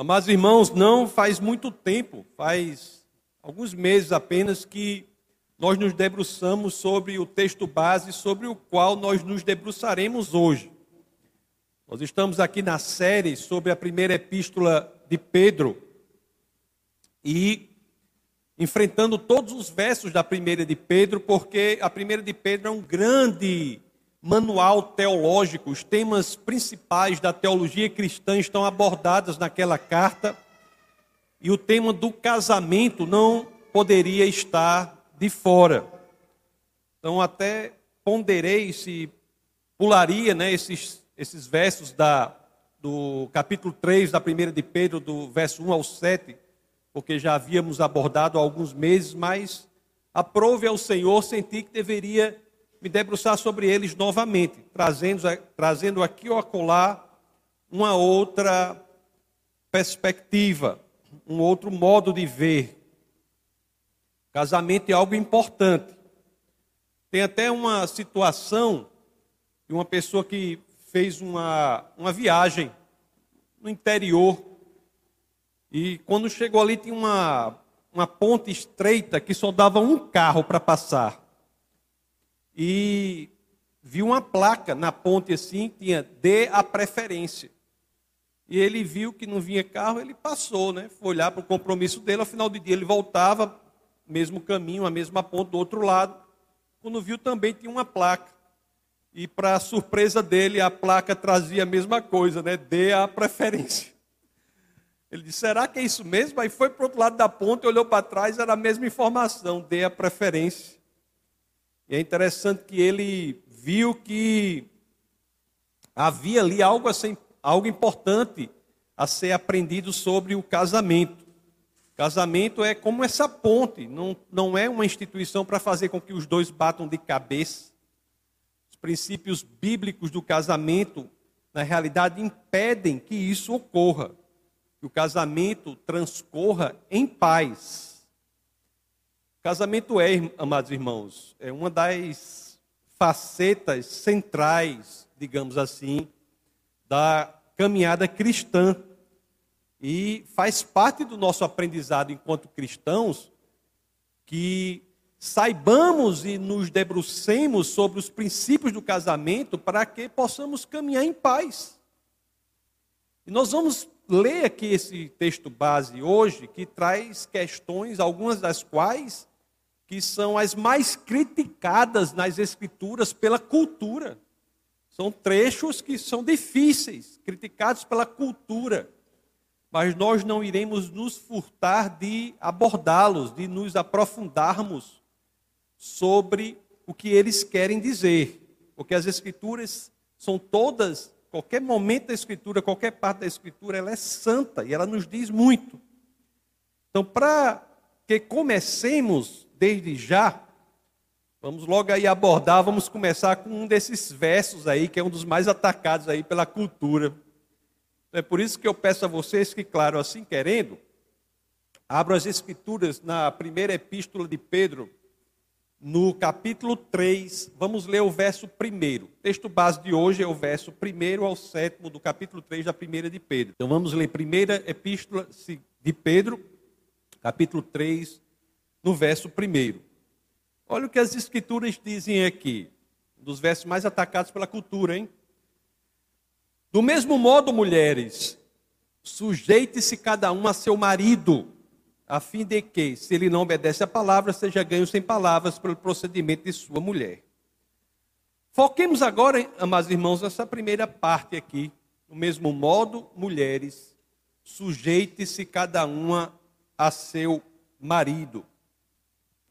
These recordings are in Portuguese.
Amados irmãos, não faz muito tempo, faz alguns meses apenas que nós nos debruçamos sobre o texto base sobre o qual nós nos debruçaremos hoje. Nós estamos aqui na série sobre a primeira epístola de Pedro e enfrentando todos os versos da primeira de Pedro, porque a primeira de Pedro é um grande manual teológico, os temas principais da teologia cristã estão abordados naquela carta, e o tema do casamento não poderia estar de fora. Então, até ponderei se pularia né, esses, esses versos da, do capítulo 3 da primeira de Pedro, do verso 1 ao 7, porque já havíamos abordado há alguns meses, mas aprove ao Senhor, senti que deveria me debruçar sobre eles novamente, trazendo, trazendo aqui ou acolá uma outra perspectiva, um outro modo de ver. Casamento é algo importante. Tem até uma situação de uma pessoa que fez uma, uma viagem no interior e quando chegou ali tinha uma, uma ponte estreita que só dava um carro para passar e viu uma placa na ponte assim, tinha dê a preferência. E ele viu que não vinha carro, ele passou, né? Foi olhar para o compromisso dele, ao final do dia ele voltava, mesmo caminho, a mesma ponte do outro lado. Quando viu também tinha uma placa. E para surpresa dele, a placa trazia a mesma coisa, né? Dê a preferência. Ele disse: será que é isso mesmo? Aí foi para o outro lado da ponte, olhou para trás, era a mesma informação, dê a preferência. E é interessante que ele viu que havia ali algo, assim, algo importante a ser aprendido sobre o casamento. Casamento é como essa ponte, não, não é uma instituição para fazer com que os dois batam de cabeça. Os princípios bíblicos do casamento, na realidade, impedem que isso ocorra, que o casamento transcorra em paz. Casamento é, amados irmãos, é uma das facetas centrais, digamos assim, da caminhada cristã. E faz parte do nosso aprendizado enquanto cristãos que saibamos e nos debrucemos sobre os princípios do casamento para que possamos caminhar em paz. E nós vamos ler aqui esse texto base hoje, que traz questões, algumas das quais que são as mais criticadas nas Escrituras pela cultura. São trechos que são difíceis, criticados pela cultura. Mas nós não iremos nos furtar de abordá-los, de nos aprofundarmos sobre o que eles querem dizer. Porque as Escrituras são todas, qualquer momento da Escritura, qualquer parte da Escritura, ela é santa e ela nos diz muito. Então, para que comecemos desde já, vamos logo aí abordar, vamos começar com um desses versos aí, que é um dos mais atacados aí pela cultura. É por isso que eu peço a vocês que, claro, assim querendo, abram as escrituras na primeira epístola de Pedro, no capítulo 3, vamos ler o verso 1. O texto base de hoje é o verso 1 ao 7 do capítulo 3 da primeira de Pedro. Então vamos ler primeira epístola de Pedro, capítulo 3, no verso 1. Olha o que as escrituras dizem aqui, um dos versos mais atacados pela cultura, hein? Do mesmo modo, mulheres, sujeite-se cada um a seu marido, a fim de que, se ele não obedece à palavra, seja ganho sem palavras pelo procedimento de sua mulher. Foquemos agora, amados irmãos, nessa primeira parte aqui. Do mesmo modo, mulheres, sujeite-se cada uma a seu marido.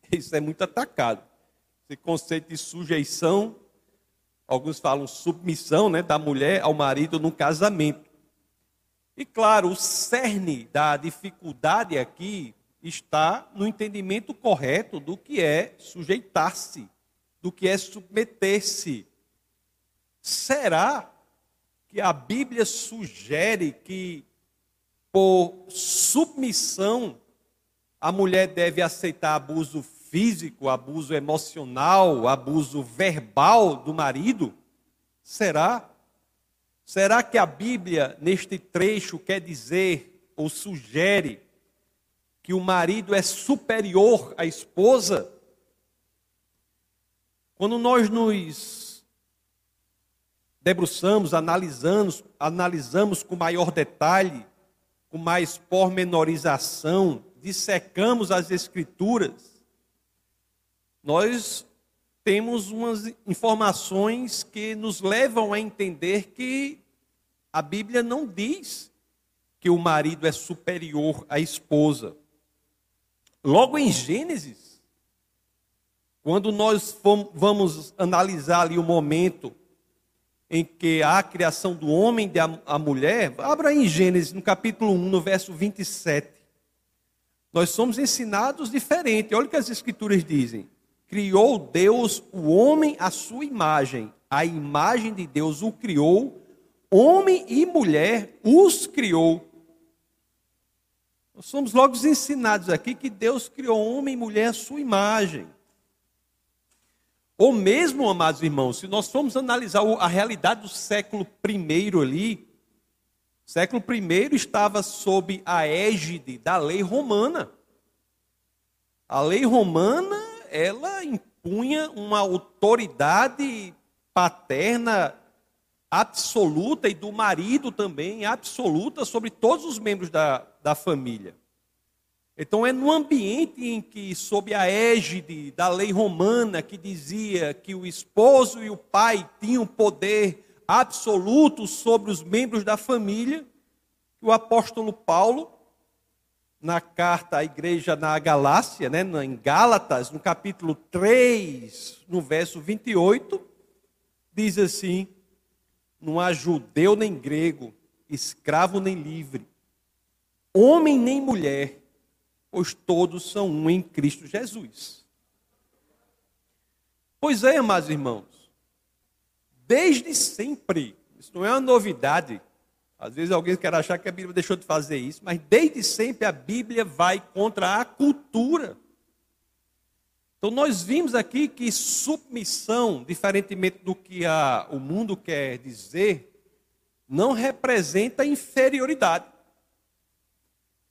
Isso é muito atacado. Esse conceito de sujeição, alguns falam submissão né, da mulher ao marido no casamento. E claro, o cerne da dificuldade aqui está no entendimento correto do que é sujeitar-se, do que é submeter-se. Será que a Bíblia sugere que por submissão a mulher deve aceitar abuso físico, abuso emocional, abuso verbal do marido? Será? Será que a Bíblia, neste trecho, quer dizer ou sugere que o marido é superior à esposa, quando nós nos debruçamos, analisamos, analisamos com maior detalhe, com mais pormenorização, dissecamos as escrituras, nós temos umas informações que nos levam a entender que a Bíblia não diz que o marido é superior à esposa. Logo em Gênesis, quando nós vamos analisar ali o momento em que há a criação do homem e da mulher, abra em Gênesis, no capítulo 1, no verso 27. Nós somos ensinados diferente. Olha o que as escrituras dizem. Criou Deus o homem à sua imagem. A imagem de Deus o criou, homem e mulher os criou. Nós somos logo ensinados aqui que Deus criou homem e mulher à sua imagem. Ou mesmo, amados irmãos, se nós formos analisar a realidade do século I ali, o século I estava sob a égide da lei romana. A lei romana, ela impunha uma autoridade paterna absoluta e do marido também absoluta sobre todos os membros da, da família. Então é no ambiente em que, sob a égide da lei romana, que dizia que o esposo e o pai tinham poder absoluto sobre os membros da família, que o apóstolo Paulo, na carta à igreja na Galácia, né, em Gálatas, no capítulo 3, no verso 28, diz assim: Não há judeu nem grego, escravo nem livre, homem nem mulher pois todos são um em Cristo Jesus. Pois é, amados irmãos, desde sempre, isso não é uma novidade. Às vezes alguém quer achar que a Bíblia deixou de fazer isso, mas desde sempre a Bíblia vai contra a cultura. Então nós vimos aqui que submissão, diferentemente do que a, o mundo quer dizer, não representa inferioridade.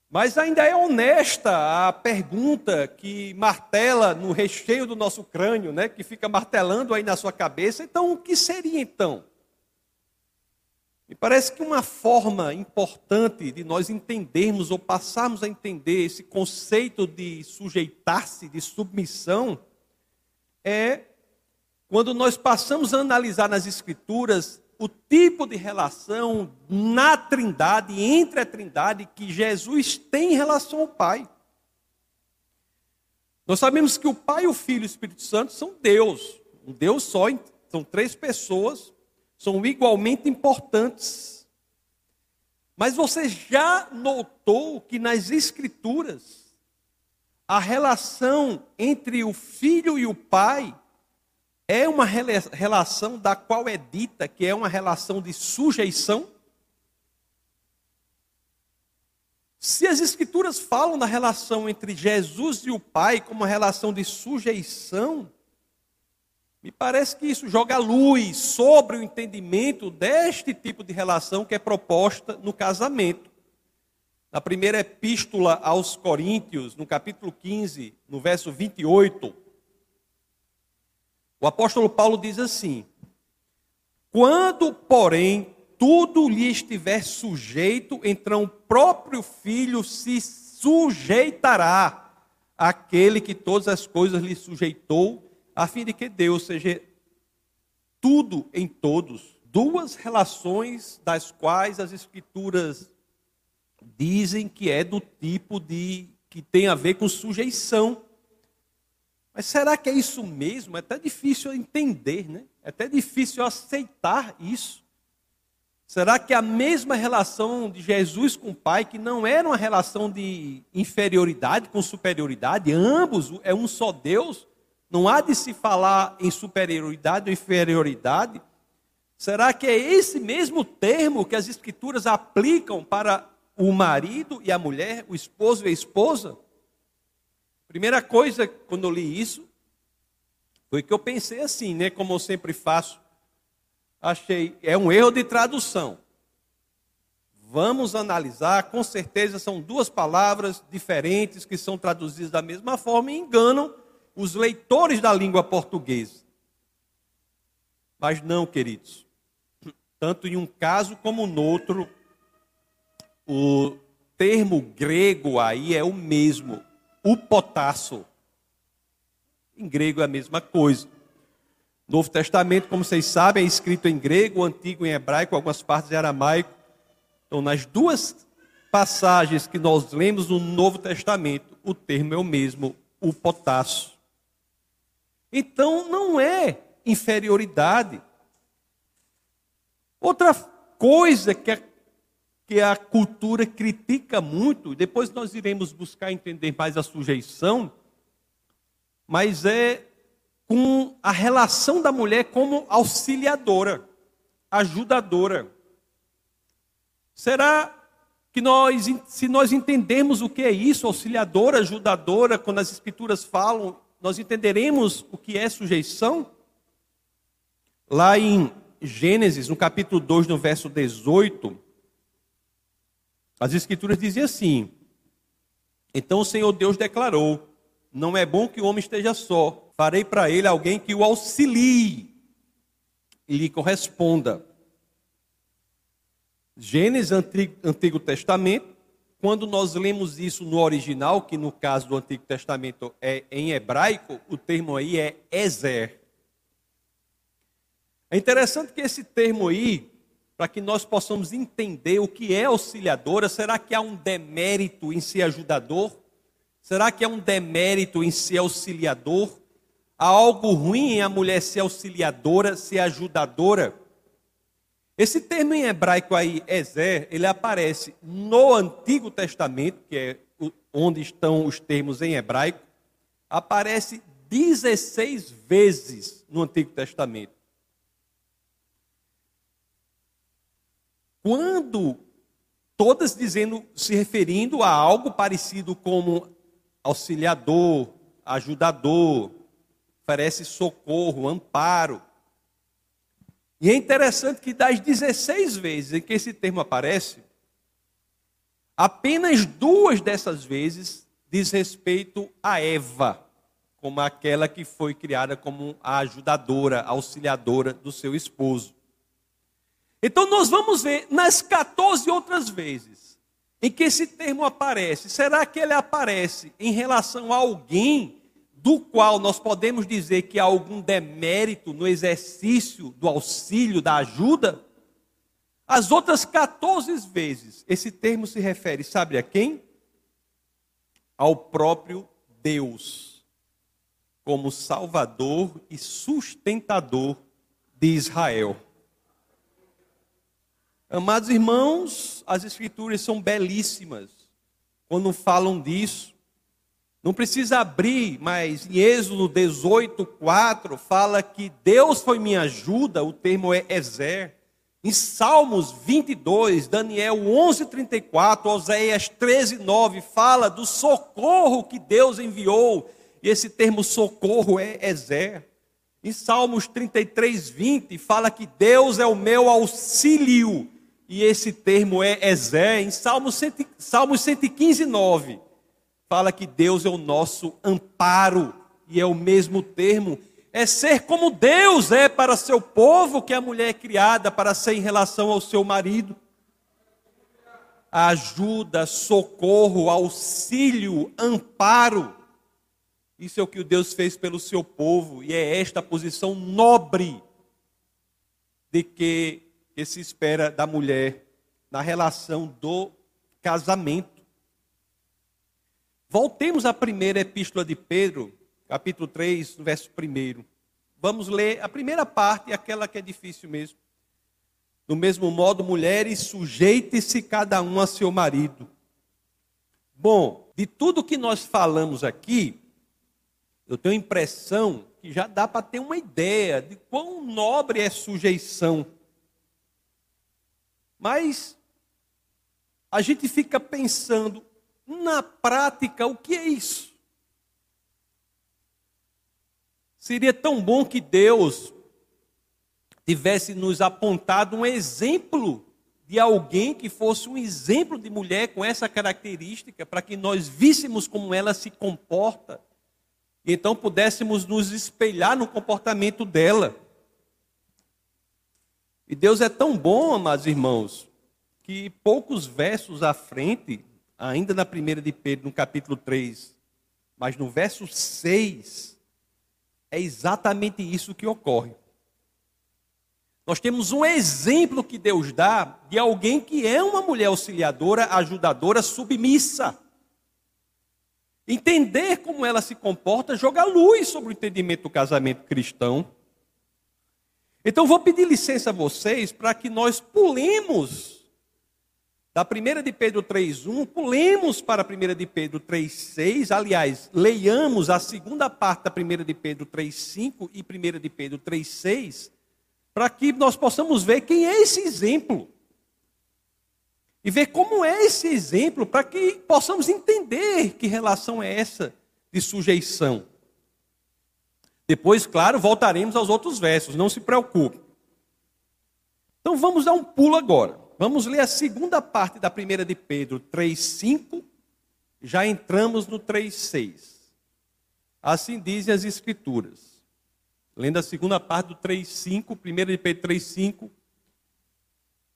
Mas ainda é honesta a pergunta que martela no recheio do nosso crânio, né, que fica martelando aí na sua cabeça. Então, o que seria então? Me parece que uma forma importante de nós entendermos ou passarmos a entender esse conceito de sujeitar-se, de submissão, é quando nós passamos a analisar nas Escrituras o tipo de relação na Trindade, entre a Trindade, que Jesus tem em relação ao Pai. Nós sabemos que o Pai, o Filho e o Espírito Santo são Deus, um Deus só, são três pessoas, são igualmente importantes. Mas você já notou que nas Escrituras, a relação entre o Filho e o Pai é uma relação da qual é dita que é uma relação de sujeição? Se as Escrituras falam da relação entre Jesus e o Pai como uma relação de sujeição, me parece que isso joga luz sobre o entendimento deste tipo de relação que é proposta no casamento. Na primeira epístola aos Coríntios, no capítulo 15, no verso 28, o apóstolo Paulo diz assim: Quando, porém, tudo lhe estiver sujeito, então o próprio filho se sujeitará àquele que todas as coisas lhe sujeitou, a fim de que Deus seja tudo em todos. Duas relações das quais as escrituras dizem que é do tipo de que tem a ver com sujeição. Mas será que é isso mesmo? É até difícil entender, né? É até difícil aceitar isso. Será que a mesma relação de Jesus com o Pai, que não era uma relação de inferioridade com superioridade, ambos é um só Deus, não há de se falar em superioridade ou inferioridade? Será que é esse mesmo termo que as Escrituras aplicam para o marido e a mulher, o esposo e a esposa? Primeira coisa, quando eu li isso, foi que eu pensei assim, né? Como eu sempre faço. Achei, é um erro de tradução. Vamos analisar, com certeza são duas palavras diferentes que são traduzidas da mesma forma e enganam os leitores da língua portuguesa. Mas não, queridos. Tanto em um caso como no outro, o termo grego aí é o mesmo, o potássio. Em grego é a mesma coisa. Novo Testamento, como vocês sabem, é escrito em grego, antigo em hebraico, algumas partes em aramaico. Então, nas duas passagens que nós lemos no Novo Testamento, o termo é o mesmo, o potássio. Então, não é inferioridade. Outra coisa que a, que a cultura critica muito, depois nós iremos buscar entender mais a sujeição, mas é com a relação da mulher como auxiliadora, ajudadora. Será que nós, se nós entendemos o que é isso, auxiliadora, ajudadora, quando as escrituras falam, nós entenderemos o que é sujeição? Lá em Gênesis, no capítulo 2, no verso 18, as escrituras dizem assim: Então o Senhor Deus declarou: Não é bom que o homem esteja só farei para ele alguém que o auxilie e lhe corresponda. Gênesis, Antigo, Antigo Testamento, quando nós lemos isso no original, que no caso do Antigo Testamento é em hebraico, o termo aí é Ezer. É interessante que esse termo aí, para que nós possamos entender o que é auxiliadora, será que há um demérito em ser ajudador? Será que é um demérito em ser auxiliador? Há algo ruim em a mulher ser auxiliadora, ser ajudadora? Esse termo em hebraico aí, Ezer, ele aparece no Antigo Testamento, que é onde estão os termos em hebraico, aparece 16 vezes no Antigo Testamento. Quando todas dizendo, se referindo a algo parecido como auxiliador, ajudador, oferece socorro, amparo. E é interessante que das 16 vezes em que esse termo aparece, apenas duas dessas vezes diz respeito a Eva, como aquela que foi criada como a ajudadora, auxiliadora do seu esposo. Então nós vamos ver nas 14 outras vezes em que esse termo aparece, será que ele aparece em relação a alguém do qual nós podemos dizer que há algum demérito no exercício do auxílio, da ajuda, as outras 14 vezes esse termo se refere, sabe a quem? Ao próprio Deus, como Salvador e sustentador de Israel. Amados irmãos, as Escrituras são belíssimas quando falam disso. Não precisa abrir, mas em Êxodo 18, 4, fala que Deus foi minha ajuda, o termo é Ezer. Em Salmos 22, Daniel 11, 34, Oséias 13, 9, fala do socorro que Deus enviou, e esse termo socorro é Ezer. Em Salmos 33, 20, fala que Deus é o meu auxílio, e esse termo é Ezer. Em Salmos, Salmos 115, 9, fala que Deus é o nosso amparo, e é o mesmo termo. É ser como Deus é para seu povo, que a mulher é criada para ser em relação ao seu marido. Ajuda, socorro, auxílio, amparo. Isso é o que Deus fez pelo seu povo, e é esta posição nobre de que, que se espera da mulher na relação do casamento. Voltemos à primeira epístola de Pedro, capítulo 3, verso 1. Vamos ler a primeira parte, aquela que é difícil mesmo. Do mesmo modo, mulheres, sujeite-se cada um a seu marido. Bom, de tudo que nós falamos aqui, eu tenho a impressão que já dá para ter uma ideia de quão nobre é sujeição. Mas a gente fica pensando, na prática, o que é isso? Seria tão bom que Deus tivesse nos apontado um exemplo de alguém que fosse um exemplo de mulher com essa característica, para que nós víssemos como ela se comporta, e então pudéssemos nos espelhar no comportamento dela. E Deus é tão bom, amados irmãos, que poucos versos à frente, ainda na primeira de Pedro, no capítulo 3, mas no verso 6, é exatamente isso que ocorre. Nós temos um exemplo que Deus dá de alguém que é uma mulher auxiliadora, ajudadora, submissa. Entender como ela se comporta joga luz sobre o entendimento do casamento cristão. Então vou pedir licença a vocês para que nós pulemos da primeira de Pedro 3:1, pulemos para a primeira de Pedro 3:6. Aliás, leiamos a segunda parte da primeira de Pedro 3:5 e primeira de Pedro 3:6 para que nós possamos ver quem é esse exemplo. E ver como é esse exemplo, para que possamos entender que relação é essa de sujeição. Depois, claro, voltaremos aos outros versos, não se preocupe. Então vamos dar um pulo agora. Vamos ler a segunda parte da primeira de Pedro 3:5, já entramos no 3:6. Assim dizem as escrituras: lendo a segunda parte do 3,5, 1 de Pedro 3,5,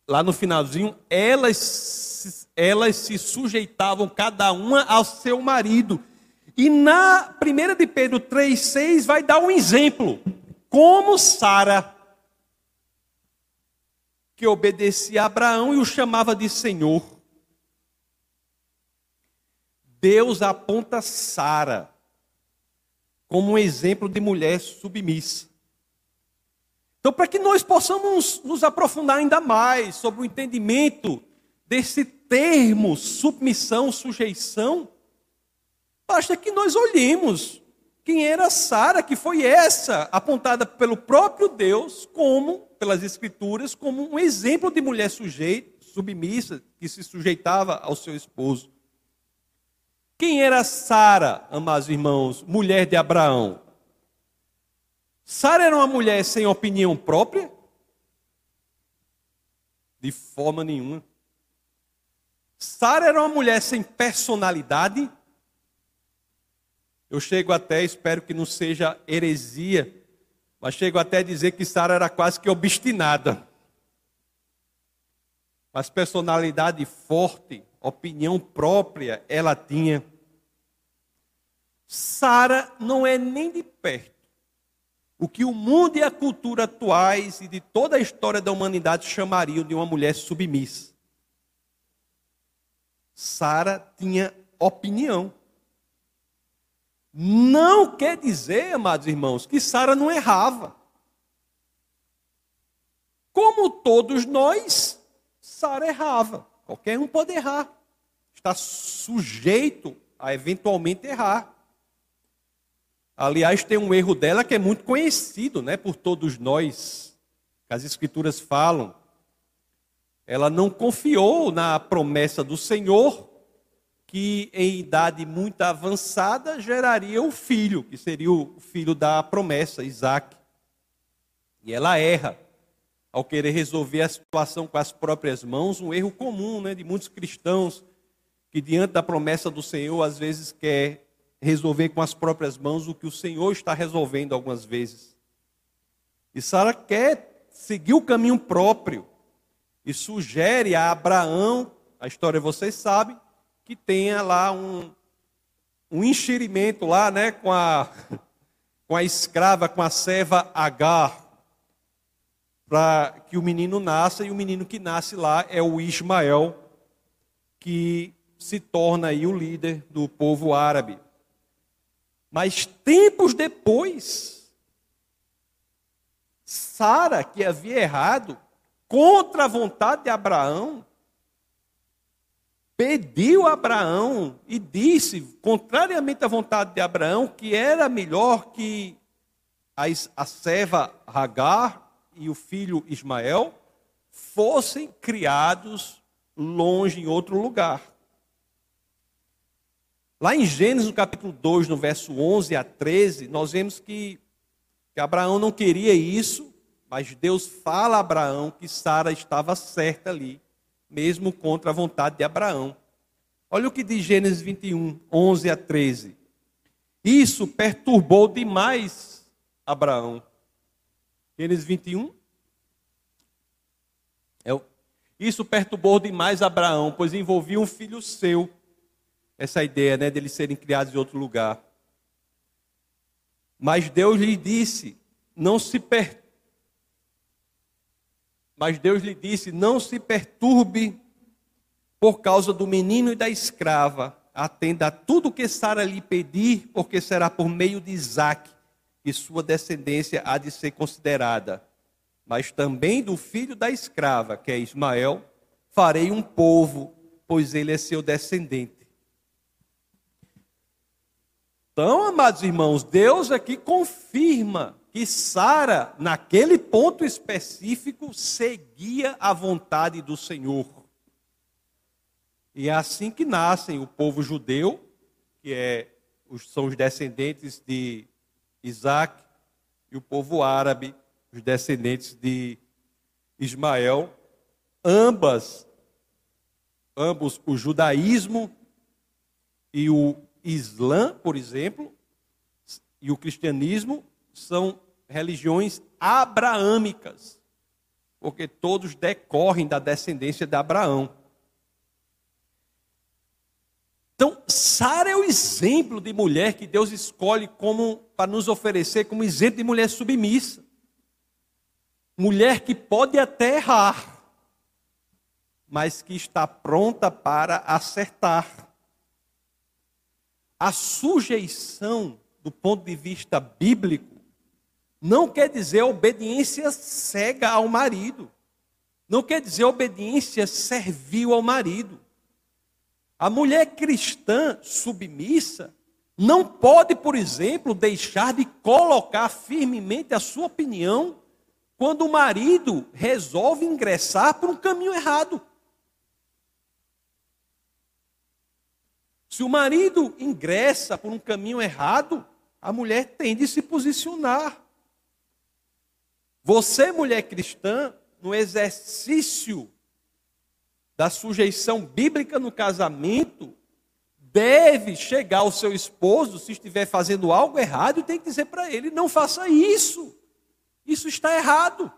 lá no finalzinho, elas, elas se sujeitavam cada uma ao seu marido. E na 1 de Pedro 3,6 vai dar um exemplo. Como Sara, que obedecia a Abraão e o chamava de Senhor. Deus aponta Sara como um exemplo de mulher submissa. Então, para que nós possamos nos aprofundar ainda mais sobre o entendimento desse termo submissão, sujeição, basta que nós olhemos quem era Sara, que foi essa apontada pelo próprio Deus como pelas escrituras como um exemplo de mulher sujeita, submissa, que se sujeitava ao seu esposo. Quem era Sara, amados irmãos, mulher de Abraão? Sara era uma mulher sem opinião própria? De forma nenhuma. Sara era uma mulher sem personalidade? Eu chego até, espero que não seja heresia, mas chego até a dizer que Sara era quase que obstinada. Mas personalidade forte, opinião própria ela tinha. Sara não é nem de perto o que o mundo e a cultura atuais e de toda a história da humanidade chamariam de uma mulher submissa. Sara tinha opinião. Não quer dizer, amados irmãos, que Sara não errava. Como todos nós, Sara errava. Qualquer um pode errar. Está sujeito a eventualmente errar. Aliás, tem um erro dela que é muito conhecido né, por todos nós, que as Escrituras falam. Ela não confiou na promessa do Senhor, que em idade muito avançada geraria o filho, que seria o filho da promessa, Isaac. E ela erra ao querer resolver a situação com as próprias mãos, um erro comum né, de muitos cristãos que, diante da promessa do Senhor, às vezes quer resolver com as próprias mãos o que o Senhor está resolvendo algumas vezes. E Sara quer seguir o caminho próprio e sugere a Abraão, a história vocês sabem, que tenha lá um, um enxerimento lá, né, com a, com a escrava, com a serva Agar, para que o menino nasça, e o menino que nasce lá é o Ismael, que se torna aí o líder do povo árabe. Mas tempos depois, Sara, que havia errado, contra a vontade de Abraão, pediu a Abraão e disse, contrariamente à vontade de Abraão, que era melhor que a serva Hagar e o filho Ismael fossem criados longe em outro lugar. Lá em Gênesis, no capítulo 2, no verso 11 a 13, nós vemos que, que Abraão não queria isso, mas Deus fala a Abraão que Sara estava certa ali mesmo contra a vontade de Abraão. Olha o que diz Gênesis 21, 11 a 13. Isso perturbou demais Abraão. Gênesis 21. É, isso perturbou demais Abraão, pois envolvia um filho seu. Essa ideia, né, deles serem criados em outro lugar. Mas Deus lhe disse: não se per... Mas Deus lhe disse: não se perturbe por causa do menino e da escrava. Atenda a tudo que Sara lhe pedir, porque será por meio de Isaac que sua descendência há de ser considerada. Mas também do filho da escrava, que é Ismael, farei um povo, pois ele é seu descendente. Então, amados irmãos, Deus aqui confirma que Sara, naquele ponto específico, seguia a vontade do Senhor. E é assim que nascem o povo judeu, que é, são os descendentes de Isaac, e o povo árabe, os descendentes de Ismael, ambas, ambos o judaísmo e o Islã, por exemplo, e o cristianismo são religiões abraâmicas, porque todos decorrem da descendência de Abraão. Então, Sara é o exemplo de mulher que Deus escolhe como para nos oferecer como exemplo de mulher submissa. Mulher que pode até errar, mas que está pronta para acertar. A sujeição, do ponto de vista bíblico, não quer dizer obediência cega ao marido. Não quer dizer obediência servil ao marido. A mulher cristã submissa não pode, por exemplo, deixar de colocar firmemente a sua opinião quando o marido resolve ingressar por um caminho errado. Se o marido ingressa por um caminho errado, a mulher tem de se posicionar. Você, mulher cristã, no exercício da sujeição bíblica no casamento, deve chegar ao seu esposo, se estiver fazendo algo errado, e tem que dizer para ele: não faça isso, isso está errado.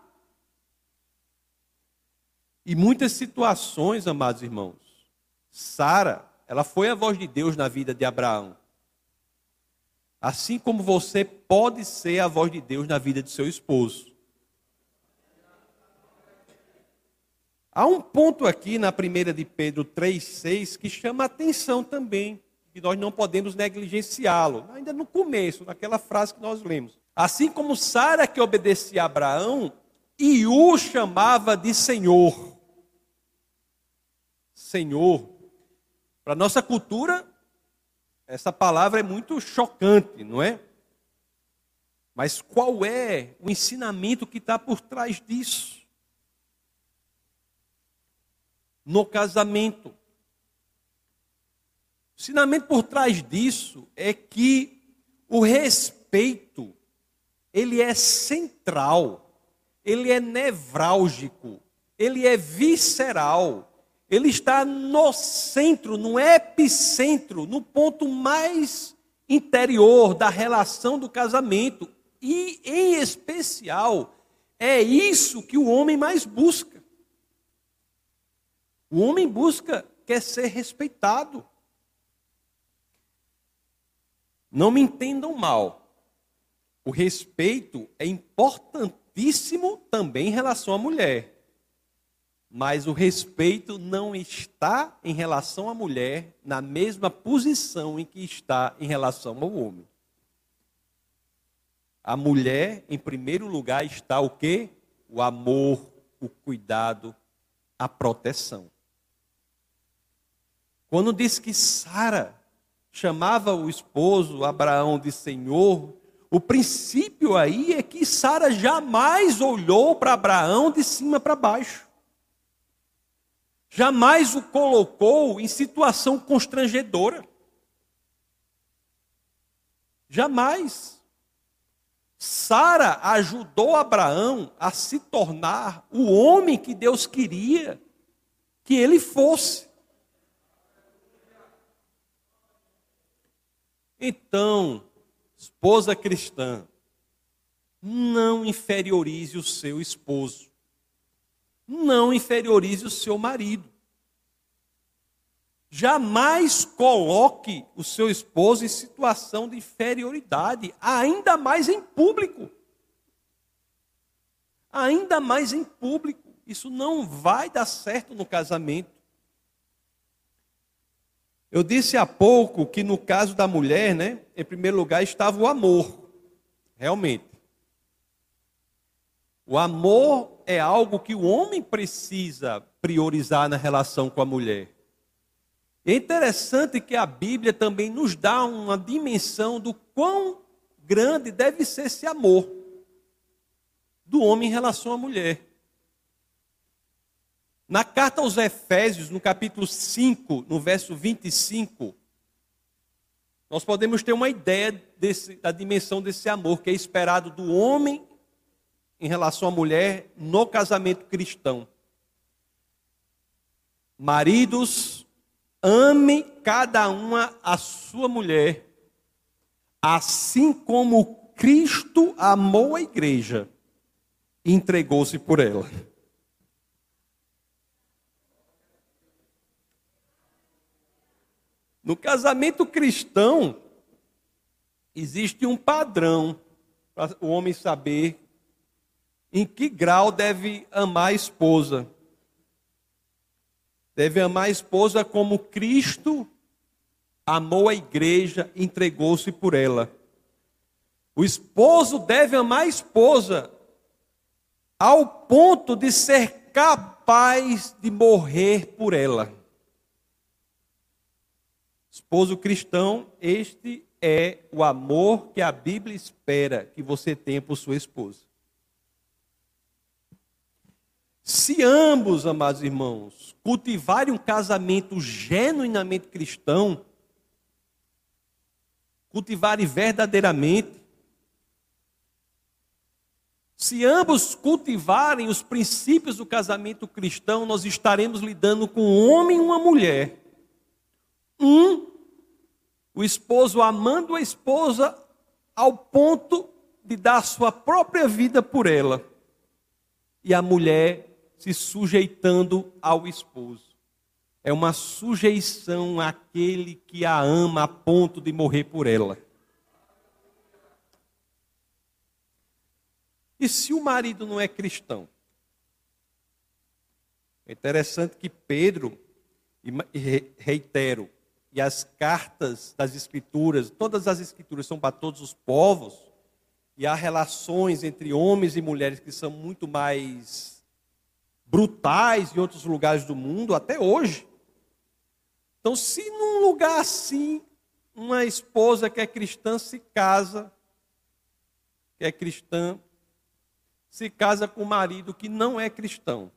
E muitas situações, amados irmãos, Sara, ela foi a voz de Deus na vida de Abraão. Assim como você pode ser a voz de Deus na vida de seu esposo. Há um ponto aqui na primeira de Pedro 3,6 que chama a atenção também, que nós não podemos negligenciá-lo. Ainda no começo, naquela frase que nós lemos. Assim como Sara que obedecia a Abraão, e o chamava de Senhor. Senhor. Para nossa cultura, essa palavra é muito chocante, não é? Mas qual é o ensinamento que está por trás disso? No casamento. O ensinamento por trás disso é que o respeito, ele é central, ele é nevrálgico, ele é visceral, ele está no centro, no epicentro, no ponto mais interior da relação do casamento. E, em especial, é isso que o homem mais busca. O homem busca, quer ser respeitado. Não me entendam mal. O respeito é importantíssimo também em relação à mulher. Mas o respeito não está em relação à mulher na mesma posição em que está em relação ao homem. A mulher, em primeiro lugar, está o quê? O amor, o cuidado, a proteção. Quando diz que Sara chamava o esposo Abraão de Senhor, o princípio aí é que Sara jamais olhou para Abraão de cima para baixo. Jamais o colocou em situação constrangedora. Jamais. Sara ajudou Abraão a se tornar o homem que Deus queria que ele fosse. Então, esposa cristã, não inferiorize o seu esposo. Não inferiorize o seu marido. Jamais coloque o seu esposo em situação de inferioridade, ainda mais em público. Ainda mais em público. Isso não vai dar certo no casamento. Eu disse há pouco que no caso da mulher, né, em primeiro lugar estava o amor. Realmente. O amor é algo que o homem precisa priorizar na relação com a mulher. É interessante que a Bíblia também nos dá uma dimensão do quão grande deve ser esse amor do homem em relação à mulher. Na carta aos Efésios, no capítulo 5, no verso 25, nós podemos ter uma ideia desse, da dimensão desse amor que é esperado do homem em relação à mulher no casamento cristão. Maridos, ame cada uma a sua mulher, assim como Cristo amou a igreja e entregou-se por ela. No casamento cristão, existe um padrão para o homem saber em que grau deve amar a esposa. Deve amar a esposa como Cristo amou a igreja, entregou-se por ela. O esposo deve amar a esposa ao ponto de ser capaz de morrer por ela. Esposo cristão, este é o amor que a Bíblia espera que você tenha por sua esposa. Se ambos, amados irmãos, cultivarem um casamento genuinamente cristão, cultivarem verdadeiramente, se ambos cultivarem os princípios do casamento cristão, nós estaremos lidando com um homem e uma mulher. Um, o esposo amando a esposa ao ponto de dar sua própria vida por ela. E a mulher se sujeitando ao esposo. É uma sujeição àquele que a ama a ponto de morrer por ela. E se o marido não é cristão? É interessante que Pedro, e reitero, e as cartas das Escrituras, todas as Escrituras são para todos os povos, e há relações entre homens e mulheres que são muito mais brutais em outros lugares do mundo, até hoje. Então, se num lugar assim, uma esposa que é cristã se casa, que é cristã, se casa com um marido que não é cristão,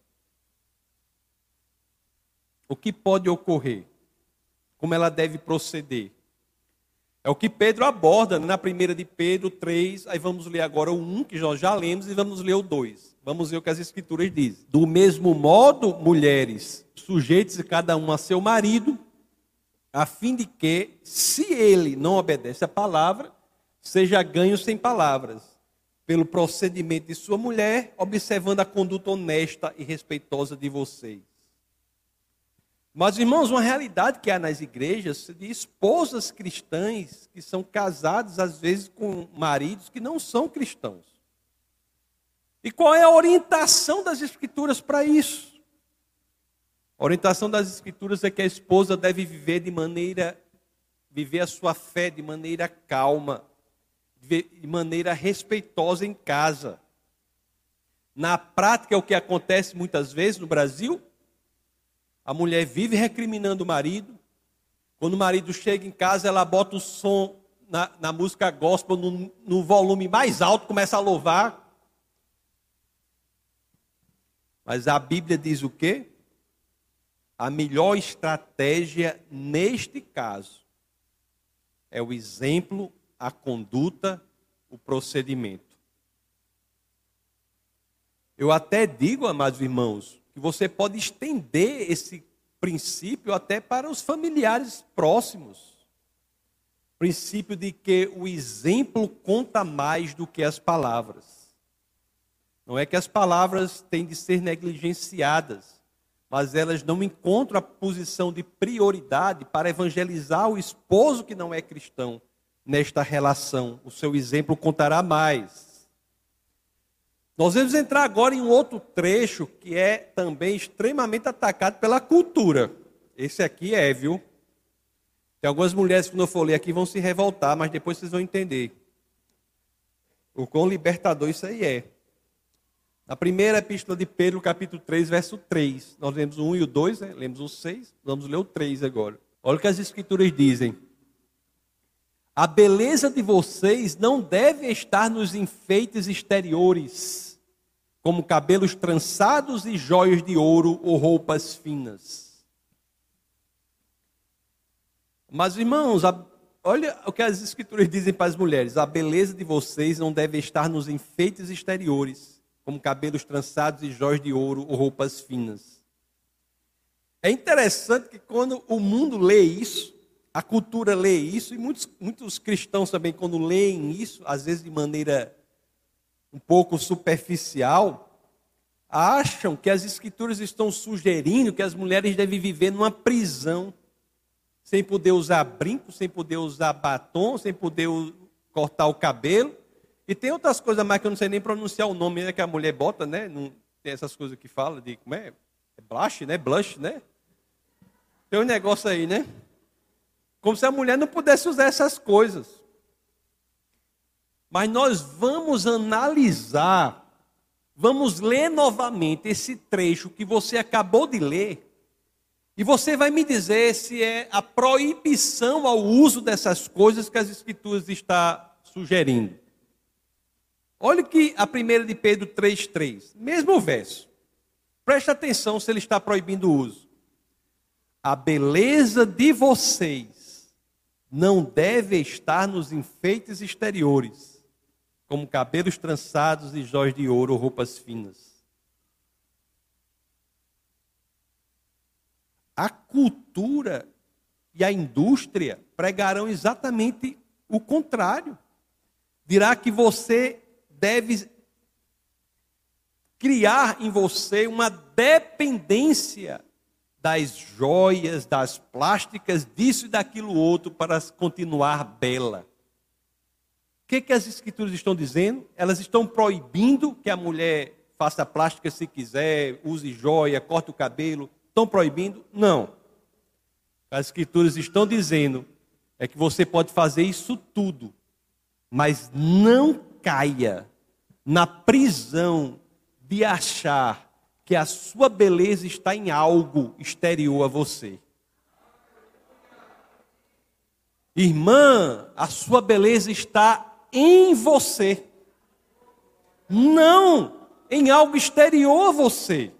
o que pode ocorrer? Como ela deve proceder? É o que Pedro aborda na primeira de Pedro 3, aí vamos ler agora o 1, que nós já lemos, e vamos ler o 2. Vamos ver o que as escrituras dizem. Do mesmo modo, mulheres, sujeites cada um a seu marido, a fim de que, se ele não obedece à palavra, seja ganho sem palavras, pelo procedimento de sua mulher, observando a conduta honesta e respeitosa de vocês. Mas, irmãos, uma realidade que há nas igrejas de esposas cristãs que são casadas, às vezes, com maridos que não são cristãos. E qual é a orientação das Escrituras para isso? A orientação das Escrituras é que a esposa deve viver de maneira, viver a sua fé de maneira calma, de maneira respeitosa em casa. Na prática, é o que acontece muitas vezes no Brasil. A mulher vive recriminando o marido. Quando o marido chega em casa, ela bota o som na, na música gospel no, no volume mais alto, começa a louvar. Mas a Bíblia diz o quê? A melhor estratégia neste caso é o exemplo, a conduta, o procedimento. Eu até digo, amados irmãos, que você pode estender esse princípio até para os familiares próximos. Princípio de que o exemplo conta mais do que as palavras. Não é que as palavras têm de ser negligenciadas, mas elas não encontram a posição de prioridade para evangelizar o esposo que não é cristão nesta relação. O seu exemplo contará mais. Nós vamos entrar agora em um outro trecho que é também extremamente atacado pela cultura. Esse aqui é, viu? Tem algumas mulheres que, quando eu for ler aqui, vão se revoltar, mas depois vocês vão entender. O quão libertador isso aí é. Na primeira epístola de Pedro, capítulo 3, verso 3. Nós lemos o 1 e o 2, né? lemos o 6, vamos ler o 3 agora. Olha o que as escrituras dizem. A beleza de vocês não deve estar nos enfeites exteriores, como cabelos trançados e joias de ouro ou roupas finas. Mas, irmãos, a, olha o que as escrituras dizem para as mulheres: a beleza de vocês não deve estar nos enfeites exteriores, como cabelos trançados e joias de ouro ou roupas finas. É interessante que quando o mundo lê isso, a cultura lê isso, e muitos, muitos cristãos também, quando leem isso, às vezes de maneira um pouco superficial, acham que as escrituras estão sugerindo que as mulheres devem viver numa prisão, sem poder usar brinco, sem poder usar batom, sem poder cortar o cabelo. E tem outras coisas mais que eu não sei nem pronunciar o nome né, que a mulher bota, né? Não, tem essas coisas que fala de como é? é blush, né? Blush, né? Tem um negócio aí, né? Como se a mulher não pudesse usar essas coisas. Mas nós vamos analisar, vamos ler novamente esse trecho que você acabou de ler. E você vai me dizer se é a proibição ao uso dessas coisas que as Escrituras está sugerindo. Olha que a primeira de Pedro 3,3, mesmo verso. Preste atenção se ele está proibindo o uso. A beleza de vocês não deve estar nos enfeites exteriores, como cabelos trançados e jóias de ouro ou roupas finas. A cultura e a indústria pregarão exatamente o contrário. Dirá que você deve criar em você uma dependência das joias, das plásticas, disso e daquilo outro para continuar bela. O que, que as escrituras estão dizendo? Elas estão proibindo que a mulher faça plástica se quiser, use joia, corte o cabelo. Estão proibindo? Não. As escrituras estão dizendo é que você pode fazer isso tudo, mas não caia na prisão de achar que a sua beleza está em algo exterior a você. Irmã, a sua beleza está em você, não em algo exterior a você.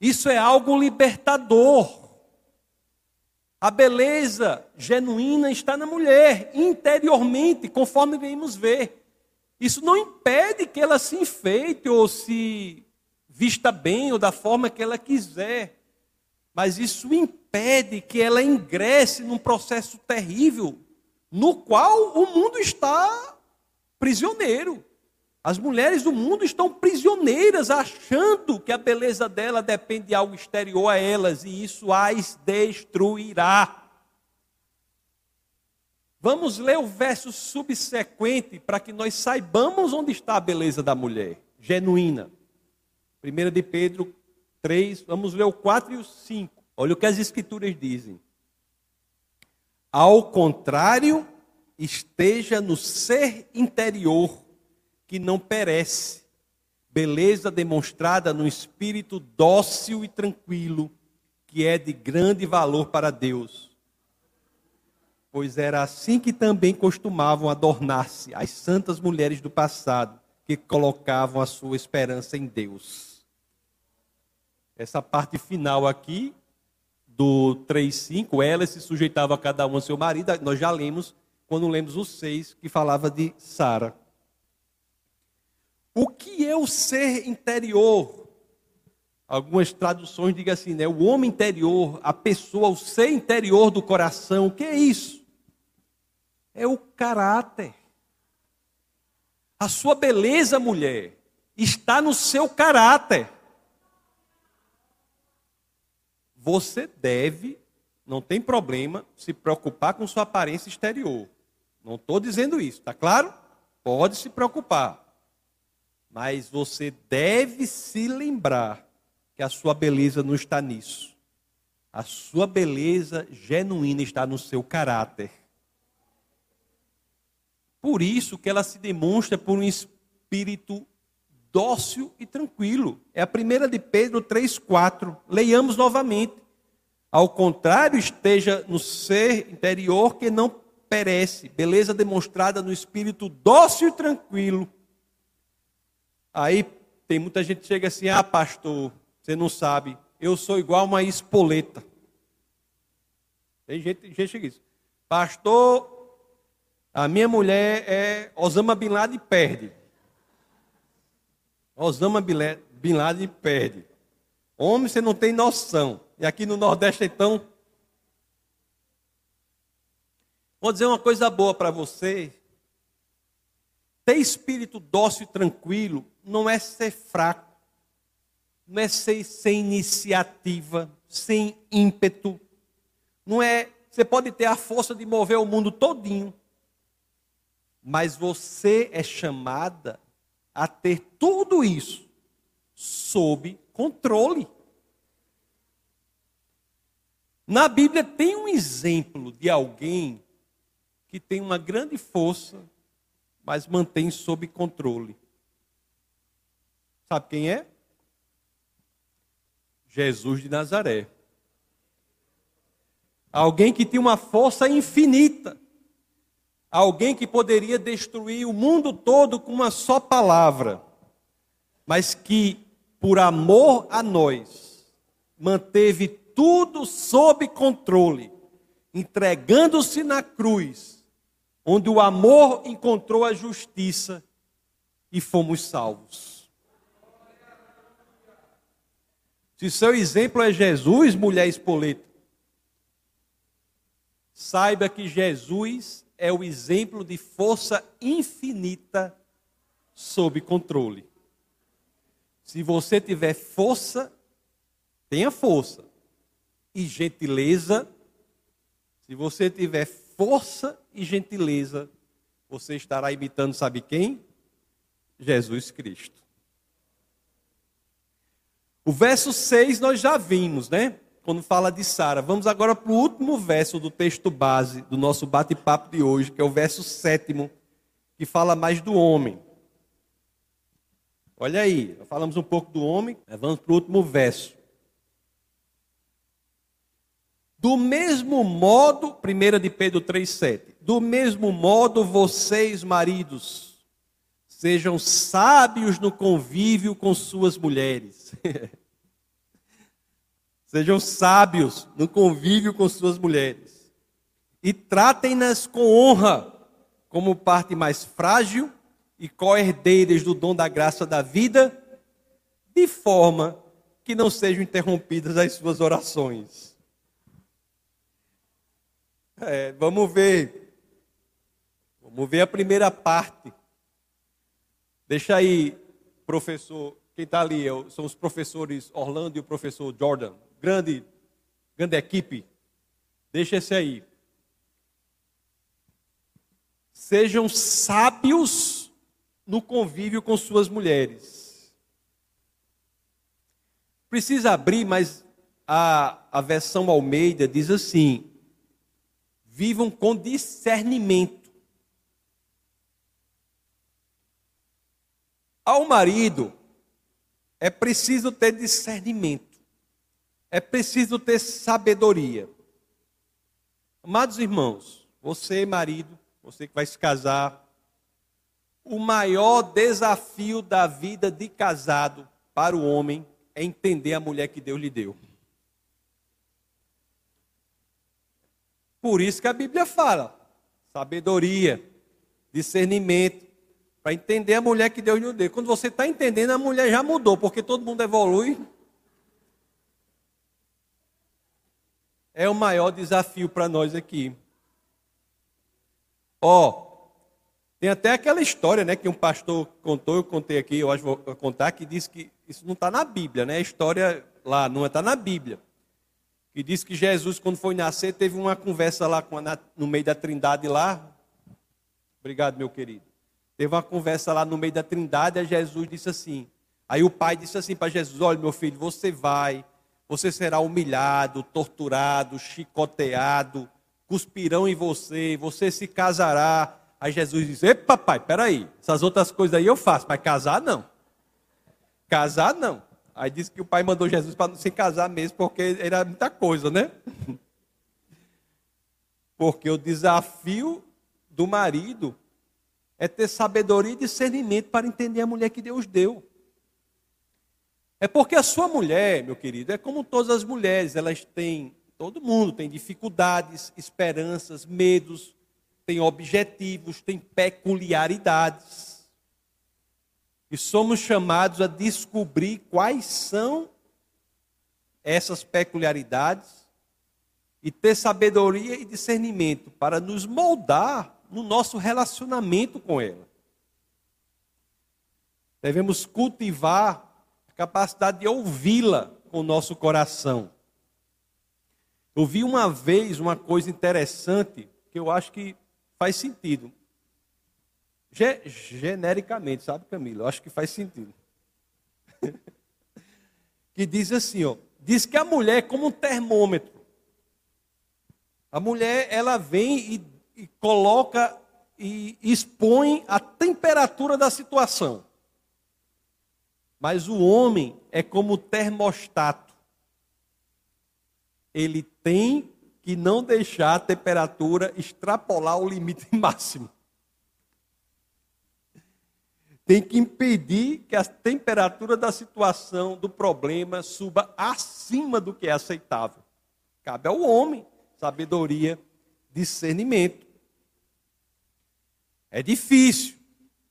Isso é algo libertador. A beleza genuína está na mulher, interiormente, conforme vemos ver. Isso não impede que ela se enfeite ou se vista bem ou da forma que ela quiser. Mas isso impede que ela ingresse num processo terrível no qual o mundo está prisioneiro. As mulheres do mundo estão prisioneiras, achando que a beleza dela depende de algo exterior a elas, e isso as destruirá. Vamos ler o verso subsequente para que nós saibamos onde está a beleza da mulher genuína. 1 de Pedro 3, vamos ler o 4 e o 5. Olha o que as escrituras dizem. Ao contrário, esteja no ser interior que não perece, beleza demonstrada no espírito dócil e tranquilo, que é de grande valor para Deus. Pois era assim que também costumavam adornar-se as santas mulheres do passado, que colocavam a sua esperança em Deus. Essa parte final aqui, do 3,5, ela se sujeitava a cada um a seu marido, nós já lemos, quando lemos o 6, que falava de Sara. O que é o ser interior? Algumas traduções digam assim, né? O homem interior, a pessoa, o ser interior do coração. O que é isso? É o caráter. A sua beleza, mulher, está no seu caráter. Você deve, não tem problema, se preocupar com sua aparência exterior. Não estou dizendo isso, tá claro? Pode se preocupar. Mas você deve se lembrar que a sua beleza não está nisso. A sua beleza genuína está no seu caráter. Por isso que ela se demonstra por um espírito dócil e tranquilo. É a primeira de Pedro 3:4. Leiamos novamente. Ao contrário, esteja no ser interior que não perece, beleza demonstrada no espírito dócil e tranquilo. Aí tem muita gente que chega assim: "Ah, pastor, você não sabe, eu sou igual uma espoleta". Tem gente, gente que chega isso. Pastor, a minha mulher é Osama Bin Laden perde. Osama Bin Laden perde. Homem, você não tem noção. E aqui no Nordeste, então. Vou dizer uma coisa boa para você. Ter espírito dócil e tranquilo não é ser fraco, não é ser sem iniciativa, sem ímpeto. Não é. Você pode ter a força de mover o mundo todinho, mas você é chamada a ter tudo isso sob controle. Na Bíblia tem um exemplo de alguém que tem uma grande força, mas mantém sob controle. Sabe quem é? Jesus de Nazaré. Alguém que tinha uma força infinita alguém que poderia destruir o mundo todo com uma só palavra, mas que, por amor a nós, manteve tudo sob controle, entregando-se na cruz, onde o amor encontrou a justiça e fomos salvos. Se seu exemplo é Jesus, mulher espoleta, saiba que Jesus é o exemplo de força infinita sob controle. Se você tiver força, tenha força. E gentileza, se você tiver força e gentileza, você estará imitando, sabe quem? Jesus Cristo. O verso 6 nós já vimos, né? Quando fala de Sara. Vamos agora para o último verso do texto base do nosso bate-papo de hoje, que é o verso sétimo, que fala mais do homem. Olha aí, falamos um pouco do homem, vamos para o último verso. Do mesmo modo, 1 de Pedro 3,7. Do mesmo modo, vocês, maridos, sejam sábios no convívio com suas mulheres. Sejam sábios no convívio com suas mulheres. E tratem-nas com honra, como parte mais frágil e co-herdeiras do dom da graça da vida, de forma que não sejam interrompidas as suas orações. É, vamos ver. Vamos ver a primeira parte. Deixa aí, professor. Quem está ali são os professores Orlando e o professor Jordan grande, grande equipe. Deixa esse aí. Sejam sábios no convívio com suas mulheres. Precisa abrir, mas a, a versão Almeida diz assim: vivam com discernimento. Ao marido, é preciso ter discernimento é preciso ter sabedoria. Amados irmãos, você, marido, você que vai se casar, o maior desafio da vida de casado para o homem é entender a mulher que Deus lhe deu. Por isso que a Bíblia fala: sabedoria, discernimento, para entender a mulher que Deus lhe deu. Quando você está entendendo, a mulher já mudou, porque todo mundo evolui é o maior desafio para nós aqui. Ó, tem até aquela história, né, que um pastor contou, eu contei aqui, eu acho vou contar, que diz que isso não está na Bíblia, né? A história lá não está na Bíblia. Que diz que Jesus, quando foi nascer, teve uma conversa lá com a, no meio da trindade lá. Obrigado, meu querido. Teve uma conversa lá no meio da trindade, e Jesus disse assim. Aí o pai disse assim para Jesus: Olha, meu filho, você vai, você será humilhado, torturado, chicoteado, cuspirão em você, você se casará Aí Jesus diz: Epa, papai, peraí, essas outras coisas aí eu faço, mas casar não. Casar não. Aí disse que o pai mandou Jesus para não se casar mesmo, porque era muita coisa, né? Porque o desafio do marido é ter sabedoria e discernimento para entender a mulher que Deus deu. É porque a sua mulher, meu querido, é como todas as mulheres, elas têm, todo mundo tem dificuldades, esperanças, medos, tem objetivos, tem peculiaridades. E somos chamados a descobrir quais são essas peculiaridades e ter sabedoria e discernimento para nos moldar no nosso relacionamento com ela. Devemos cultivar capacidade de ouvi-la com o nosso coração. Eu vi uma vez uma coisa interessante que eu acho que faz sentido. Ge genericamente, sabe, Camila? Eu acho que faz sentido. que diz assim, ó, diz que a mulher é como um termômetro. A mulher, ela vem e, e coloca e expõe a temperatura da situação. Mas o homem é como o termostato. Ele tem e não deixar a temperatura extrapolar o limite máximo. Tem que impedir que a temperatura da situação, do problema, suba acima do que é aceitável. Cabe ao homem sabedoria, discernimento. É difícil,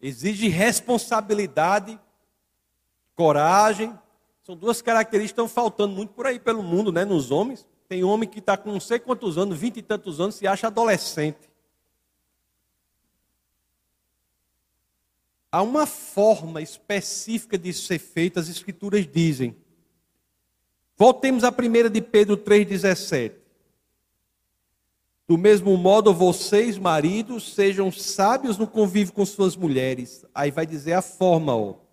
exige responsabilidade, coragem. São duas características que estão faltando muito por aí pelo mundo, né, nos homens. Tem homem que está com não sei quantos anos, vinte e tantos anos, se acha adolescente. Há uma forma específica de ser feita, as escrituras dizem. Voltemos à primeira de Pedro 3,17. Do mesmo modo, vocês, maridos, sejam sábios no convívio com suas mulheres. Aí vai dizer a forma, ó.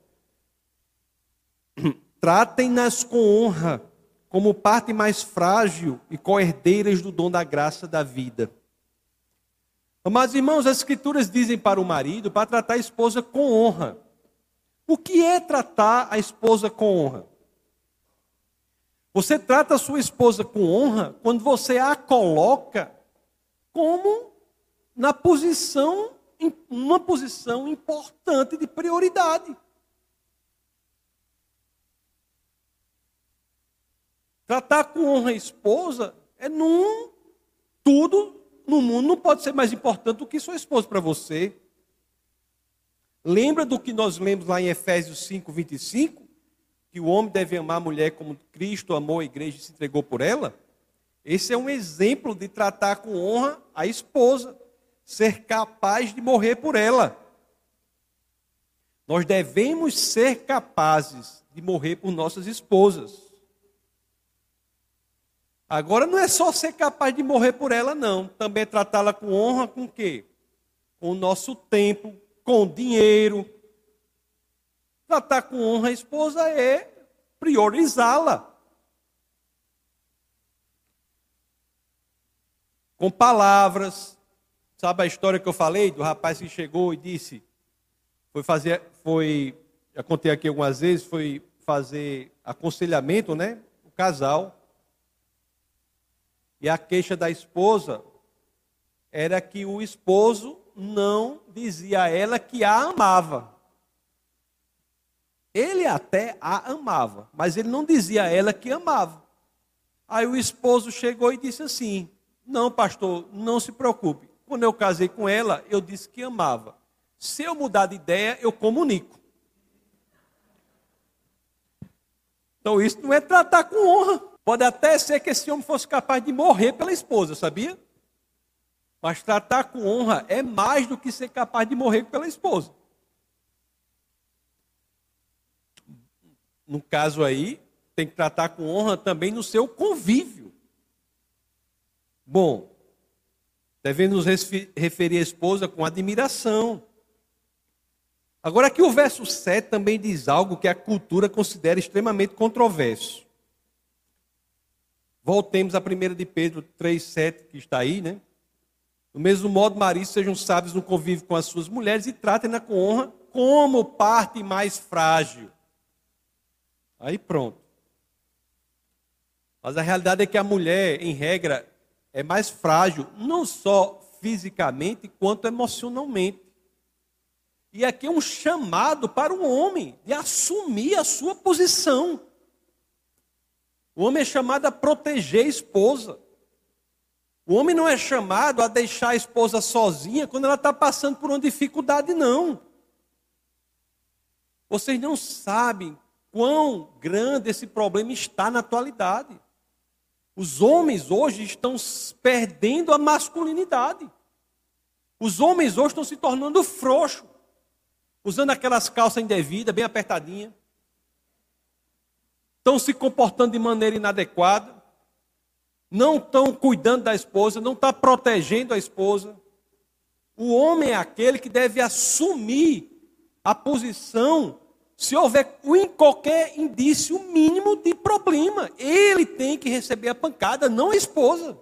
Tratem-nas com honra como parte mais frágil e coerdeiras do dom da graça da vida. Amados irmãos, as Escrituras dizem para o marido para tratar a esposa com honra. O que é tratar a esposa com honra? Você trata a sua esposa com honra quando você a coloca como na posição, uma posição importante de prioridade. Tratar com honra a esposa é num tudo no mundo não pode ser mais importante do que sua esposa para você. Lembra do que nós lemos lá em Efésios 5, 25? Que o homem deve amar a mulher como Cristo amou a igreja e se entregou por ela? Esse é um exemplo de tratar com honra a esposa, ser capaz de morrer por ela. Nós devemos ser capazes de morrer por nossas esposas. Agora não é só ser capaz de morrer por ela, não. Também tratá-la com honra com quê? Com o nosso tempo, com dinheiro. Tratar com honra a esposa é priorizá-la. Com palavras. Sabe a história que eu falei do rapaz que chegou e disse, foi fazer, foi, já contei aqui algumas vezes, foi fazer aconselhamento, né? O casal. E a queixa da esposa era que o esposo não dizia a ela que a amava. Ele até a amava, mas ele não dizia a ela que amava. Aí o esposo chegou e disse assim: Não, pastor, não se preocupe. Quando eu casei com ela, eu disse que amava. Se eu mudar de ideia, eu comunico. Então isso não é tratar com honra. Pode até ser que esse homem fosse capaz de morrer pela esposa, sabia? Mas tratar com honra é mais do que ser capaz de morrer pela esposa. No caso aí, tem que tratar com honra também no seu convívio. Bom, devemos nos referir à esposa com admiração. Agora, aqui o verso 7 também diz algo que a cultura considera extremamente controverso. Voltemos a 1 de Pedro 3,7, que está aí, né? Do mesmo modo, maridos sejam sábios no convívio com as suas mulheres e tratem-na com honra como parte mais frágil. Aí pronto. Mas a realidade é que a mulher, em regra, é mais frágil, não só fisicamente, quanto emocionalmente. E aqui é um chamado para o homem de assumir a sua posição. O homem é chamado a proteger a esposa. O homem não é chamado a deixar a esposa sozinha quando ela está passando por uma dificuldade, não. Vocês não sabem quão grande esse problema está na atualidade. Os homens hoje estão perdendo a masculinidade. Os homens hoje estão se tornando frouxos, usando aquelas calças indevidas, bem apertadinhas estão se comportando de maneira inadequada, não estão cuidando da esposa, não estão protegendo a esposa. O homem é aquele que deve assumir a posição se houver qualquer indício mínimo de problema. Ele tem que receber a pancada, não a esposa.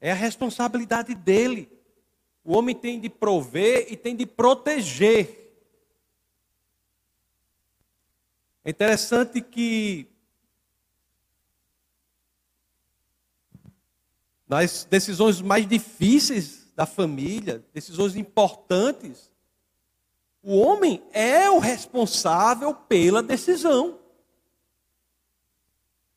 É a responsabilidade dele. O homem tem de prover e tem de proteger. É interessante que nas decisões mais difíceis da família, decisões importantes, o homem é o responsável pela decisão.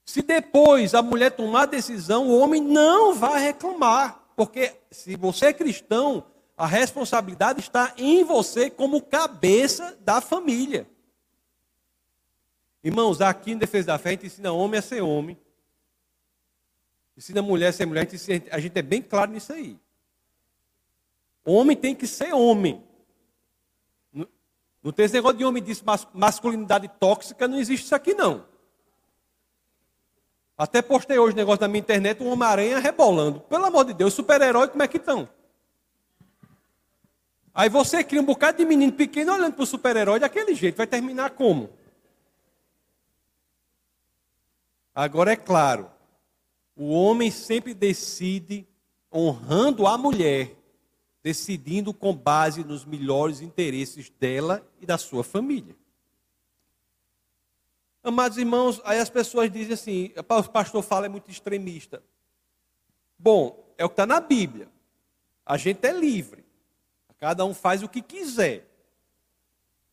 Se depois a mulher tomar a decisão, o homem não vai reclamar, porque se você é cristão, a responsabilidade está em você como cabeça da família. Irmãos, aqui em Defesa da Fé, a gente ensina homem a ser homem. Ensina mulher a ser mulher. A gente, a gente é bem claro nisso aí. Homem tem que ser homem. Não, tem esse negócio de homem diz masculinidade tóxica, não existe isso aqui não. Até postei hoje o negócio na minha internet, um Homem-Aranha rebolando. Pelo amor de Deus, super-herói, como é que estão? Aí você cria um bocado de menino pequeno olhando para o super-herói daquele jeito. Vai terminar como? Agora é claro, o homem sempre decide honrando a mulher, decidindo com base nos melhores interesses dela e da sua família. Amados irmãos, aí as pessoas dizem assim: o pastor fala é muito extremista. Bom, é o que está na Bíblia. A gente é livre. Cada um faz o que quiser.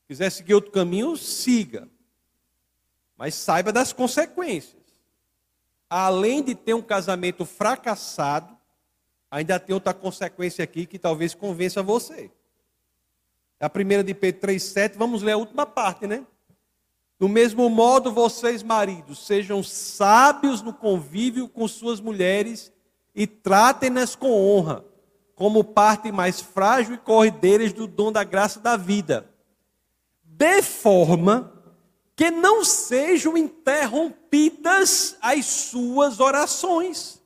Quiser seguir outro caminho, siga. Mas saiba das consequências além de ter um casamento fracassado, ainda tem outra consequência aqui que talvez convença você. A primeira de Pedro 3,7, vamos ler a última parte, né? Do mesmo modo, vocês, maridos, sejam sábios no convívio com suas mulheres e tratem-nas com honra, como parte mais frágil e corrideiras do dom da graça da vida. De forma que não sejam interrompidas as suas orações.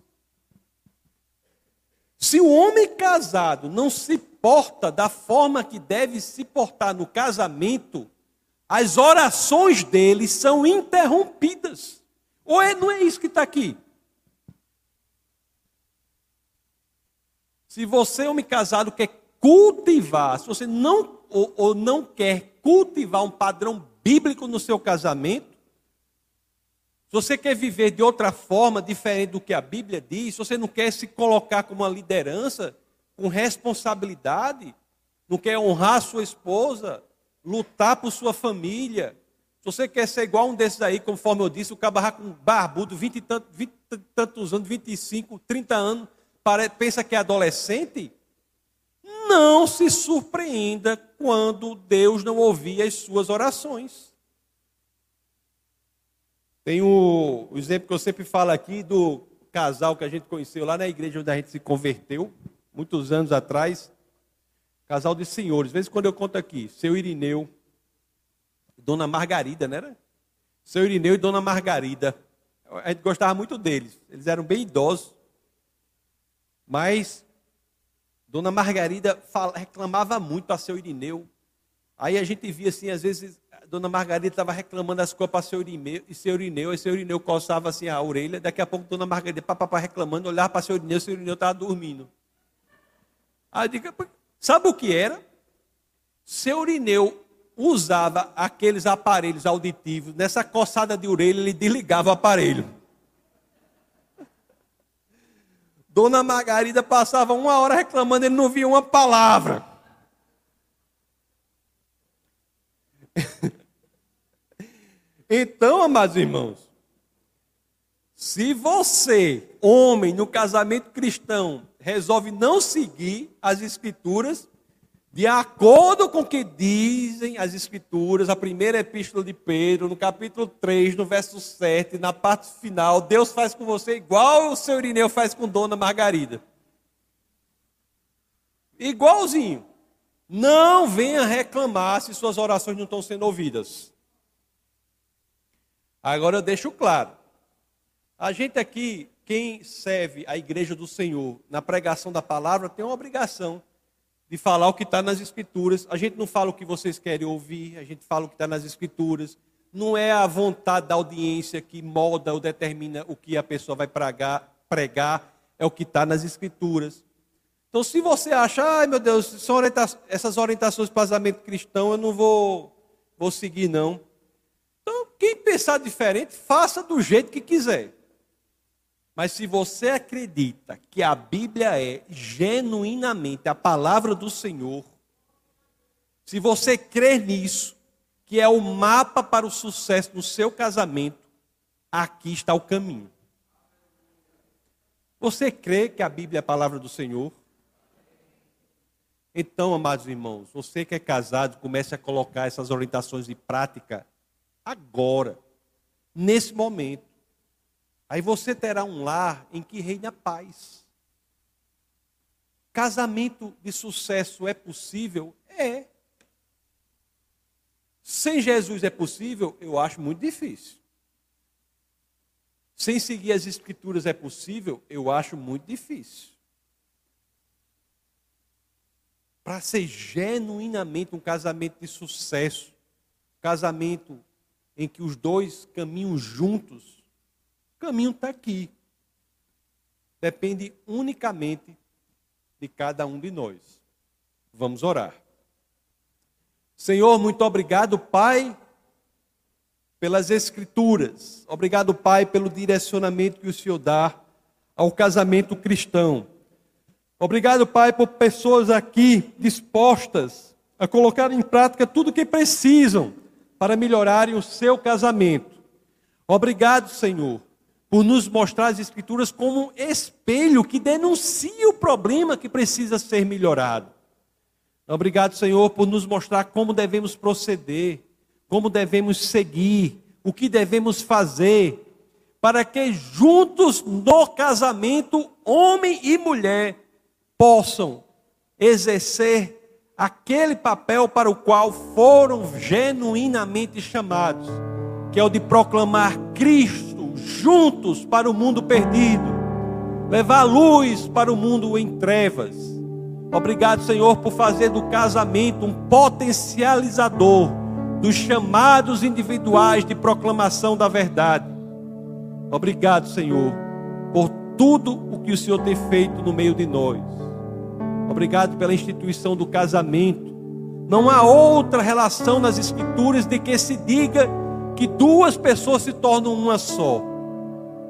Se o homem casado não se porta da forma que deve se portar no casamento, as orações dele são interrompidas. Ou é, não é isso que está aqui? Se você, homem casado, quer cultivar, se você não ou, ou não quer cultivar um padrão bíblico no seu casamento, se você quer viver de outra forma, diferente do que a Bíblia diz, se você não quer se colocar como uma liderança, com responsabilidade, não quer honrar sua esposa, lutar por sua família, se você quer ser igual um desses aí, conforme eu disse, o cabarra com barbudo, 20 e tantos, 20 e tantos anos, 25, 30 anos, pensa que é adolescente, não se surpreenda quando Deus não ouvia as suas orações. Tem o, o exemplo que eu sempre falo aqui do casal que a gente conheceu lá na igreja onde a gente se converteu, muitos anos atrás. Casal de senhores. Às vezes quando eu conto aqui, seu Irineu, Dona Margarida, né? Seu Irineu e Dona Margarida. A gente gostava muito deles. Eles eram bem idosos. Mas Dona Margarida fala, reclamava muito a seu Irineu. Aí a gente via assim, às vezes, Dona Margarida estava reclamando as coisas para seu Irineu, e seu Irineu, aí seu Irineu coçava assim a orelha, daqui a pouco Dona Margarida, papapá, reclamando, olhava para seu Irineu, seu Irineu estava dormindo. Aí eu digo, sabe o que era? Seu Irineu usava aqueles aparelhos auditivos, nessa coçada de orelha ele desligava o aparelho. Dona Margarida passava uma hora reclamando, ele não via uma palavra. então, amados irmãos, se você, homem, no casamento cristão, resolve não seguir as escrituras, de acordo com o que dizem as Escrituras, a primeira epístola de Pedro, no capítulo 3, no verso 7, na parte final, Deus faz com você igual o seu Irineu faz com Dona Margarida. Igualzinho. Não venha reclamar se suas orações não estão sendo ouvidas. Agora eu deixo claro. A gente aqui, quem serve a igreja do Senhor na pregação da palavra, tem uma obrigação de falar o que está nas Escrituras. A gente não fala o que vocês querem ouvir, a gente fala o que está nas Escrituras. Não é a vontade da audiência que molda ou determina o que a pessoa vai pregar, pregar é o que está nas Escrituras. Então, se você acha, ai meu Deus, orienta essas orientações para casamento cristão, eu não vou, vou seguir, não. Então, quem pensar diferente, faça do jeito que quiser. Mas se você acredita que a Bíblia é genuinamente a palavra do Senhor, se você crê nisso, que é o mapa para o sucesso no seu casamento, aqui está o caminho. Você crê que a Bíblia é a palavra do Senhor? Então, amados irmãos, você que é casado, comece a colocar essas orientações de prática agora, nesse momento. Aí você terá um lar em que reina paz. Casamento de sucesso é possível? É. Sem Jesus é possível? Eu acho muito difícil. Sem seguir as Escrituras é possível? Eu acho muito difícil. Para ser genuinamente um casamento de sucesso, casamento em que os dois caminham juntos, o caminho está aqui. Depende unicamente de cada um de nós. Vamos orar. Senhor, muito obrigado, Pai, pelas Escrituras. Obrigado, Pai, pelo direcionamento que o Senhor dá ao casamento cristão. Obrigado, Pai, por pessoas aqui dispostas a colocar em prática tudo o que precisam para melhorarem o seu casamento. Obrigado, Senhor, por nos mostrar as Escrituras como um espelho que denuncia o problema que precisa ser melhorado. Obrigado, Senhor, por nos mostrar como devemos proceder, como devemos seguir, o que devemos fazer, para que juntos no casamento, homem e mulher possam exercer aquele papel para o qual foram genuinamente chamados, que é o de proclamar Cristo juntos para o mundo perdido, levar luz para o mundo em trevas. Obrigado, Senhor, por fazer do casamento um potencializador dos chamados individuais de proclamação da verdade. Obrigado, Senhor, por tudo o que o Senhor tem feito no meio de nós. Obrigado pela instituição do casamento. Não há outra relação nas Escrituras de que se diga que duas pessoas se tornam uma só.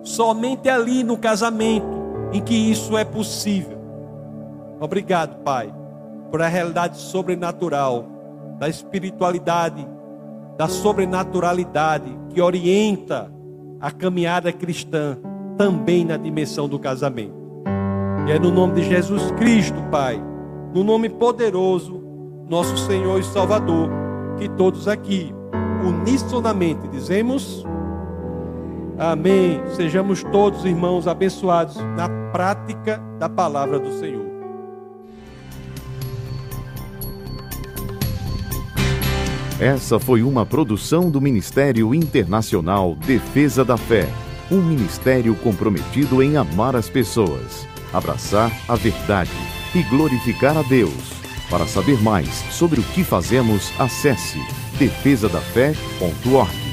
Somente ali no casamento em que isso é possível. Obrigado, Pai, por a realidade sobrenatural, da espiritualidade, da sobrenaturalidade que orienta a caminhada cristã também na dimensão do casamento. E é no nome de Jesus Cristo, Pai, no nome poderoso, nosso Senhor e Salvador, que todos aqui, unissonamente, dizemos. Amém. Sejamos todos, irmãos, abençoados na prática da palavra do Senhor. Essa foi uma produção do Ministério Internacional Defesa da Fé, um ministério comprometido em amar as pessoas, abraçar a verdade e glorificar a Deus. Para saber mais sobre o que fazemos, acesse defesadafé.org.